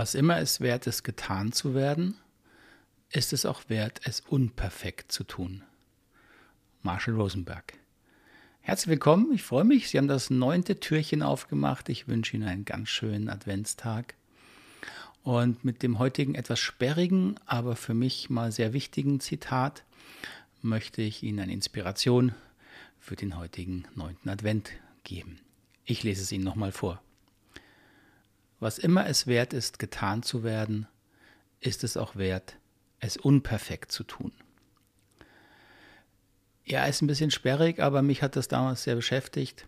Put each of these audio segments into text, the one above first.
Was immer es wert ist, getan zu werden, ist es auch wert, es unperfekt zu tun. Marshall Rosenberg. Herzlich willkommen, ich freue mich, Sie haben das neunte Türchen aufgemacht. Ich wünsche Ihnen einen ganz schönen Adventstag. Und mit dem heutigen etwas sperrigen, aber für mich mal sehr wichtigen Zitat möchte ich Ihnen eine Inspiration für den heutigen neunten Advent geben. Ich lese es Ihnen nochmal vor. Was immer es wert ist, getan zu werden, ist es auch wert, es unperfekt zu tun. Ja, ist ein bisschen sperrig, aber mich hat das damals sehr beschäftigt.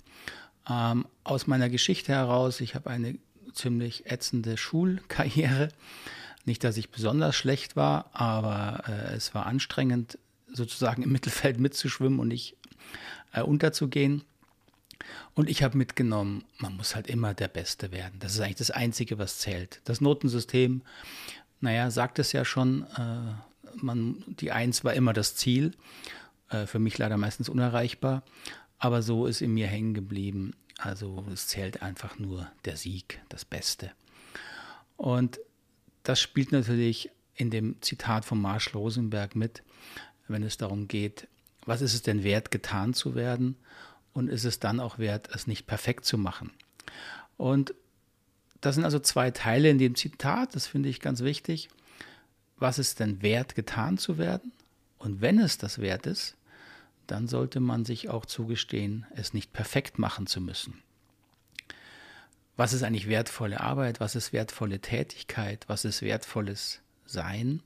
Ähm, aus meiner Geschichte heraus, ich habe eine ziemlich ätzende Schulkarriere. Nicht, dass ich besonders schlecht war, aber äh, es war anstrengend, sozusagen im Mittelfeld mitzuschwimmen und nicht äh, unterzugehen. Und ich habe mitgenommen, man muss halt immer der Beste werden. Das ist eigentlich das Einzige, was zählt. Das Notensystem, naja, sagt es ja schon, äh, man, die Eins war immer das Ziel. Äh, für mich leider meistens unerreichbar. Aber so ist in mir hängen geblieben. Also es zählt einfach nur der Sieg, das Beste. Und das spielt natürlich in dem Zitat von Marshall Rosenberg mit, wenn es darum geht, was ist es denn wert, getan zu werden und ist es dann auch wert, es nicht perfekt zu machen. Und das sind also zwei Teile in dem Zitat, das finde ich ganz wichtig. Was ist denn wert, getan zu werden? Und wenn es das wert ist, dann sollte man sich auch zugestehen, es nicht perfekt machen zu müssen. Was ist eigentlich wertvolle Arbeit? Was ist wertvolle Tätigkeit? Was ist wertvolles Sein?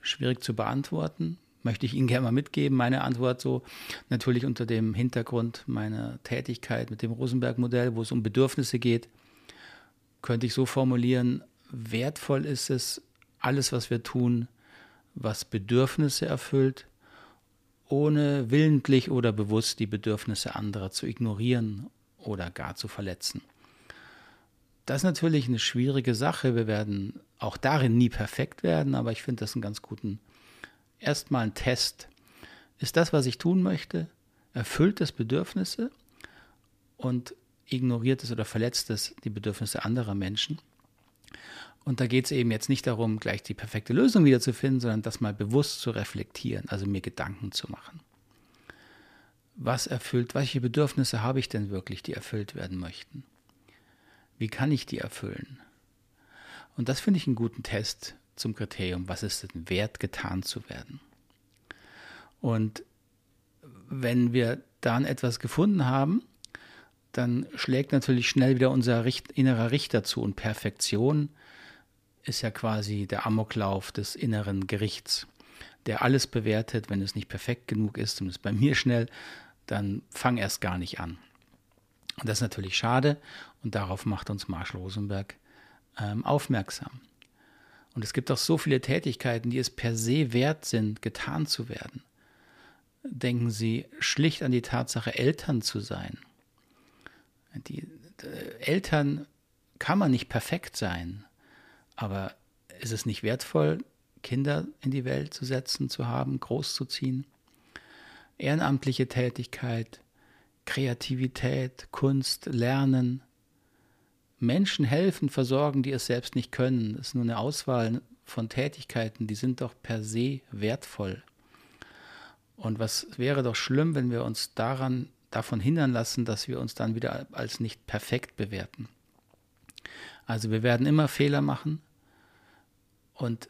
Schwierig zu beantworten möchte ich Ihnen gerne mal mitgeben. Meine Antwort so natürlich unter dem Hintergrund meiner Tätigkeit mit dem Rosenberg-Modell, wo es um Bedürfnisse geht, könnte ich so formulieren, wertvoll ist es, alles, was wir tun, was Bedürfnisse erfüllt, ohne willentlich oder bewusst die Bedürfnisse anderer zu ignorieren oder gar zu verletzen. Das ist natürlich eine schwierige Sache. Wir werden auch darin nie perfekt werden, aber ich finde das einen ganz guten erstmal ein Test. Ist das, was ich tun möchte, erfüllt es Bedürfnisse und ignoriert es oder verletzt es die Bedürfnisse anderer Menschen? Und da geht es eben jetzt nicht darum, gleich die perfekte Lösung wiederzufinden, sondern das mal bewusst zu reflektieren, also mir Gedanken zu machen. Was erfüllt, welche Bedürfnisse habe ich denn wirklich, die erfüllt werden möchten? Wie kann ich die erfüllen? Und das finde ich einen guten Test zum Kriterium, was ist denn wert, getan zu werden. Und wenn wir dann etwas gefunden haben, dann schlägt natürlich schnell wieder unser Richt innerer Richter zu. Und Perfektion ist ja quasi der Amoklauf des inneren Gerichts, der alles bewertet, wenn es nicht perfekt genug ist, zumindest bei mir schnell, dann fang erst gar nicht an. Und das ist natürlich schade und darauf macht uns Marshall Rosenberg ähm, aufmerksam. Und es gibt auch so viele Tätigkeiten, die es per se wert sind, getan zu werden. Denken Sie schlicht an die Tatsache, Eltern zu sein. Die äh, Eltern kann man nicht perfekt sein, aber ist es nicht wertvoll, Kinder in die Welt zu setzen, zu haben, großzuziehen? Ehrenamtliche Tätigkeit, Kreativität, Kunst, Lernen, Menschen helfen, versorgen, die es selbst nicht können. Das ist nur eine Auswahl von Tätigkeiten, die sind doch per se wertvoll. Und was wäre doch schlimm, wenn wir uns daran davon hindern lassen, dass wir uns dann wieder als nicht perfekt bewerten. Also wir werden immer Fehler machen und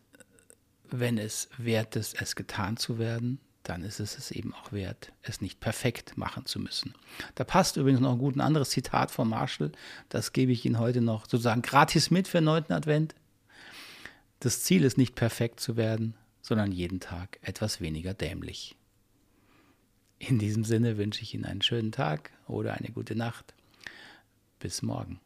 wenn es wert ist, es getan zu werden, dann ist es es eben auch wert, es nicht perfekt machen zu müssen. Da passt übrigens noch ein gut anderes Zitat von Marshall, das gebe ich Ihnen heute noch sozusagen gratis mit für den 9. Advent. Das Ziel ist nicht perfekt zu werden, sondern jeden Tag etwas weniger dämlich. In diesem Sinne wünsche ich Ihnen einen schönen Tag oder eine gute Nacht. Bis morgen.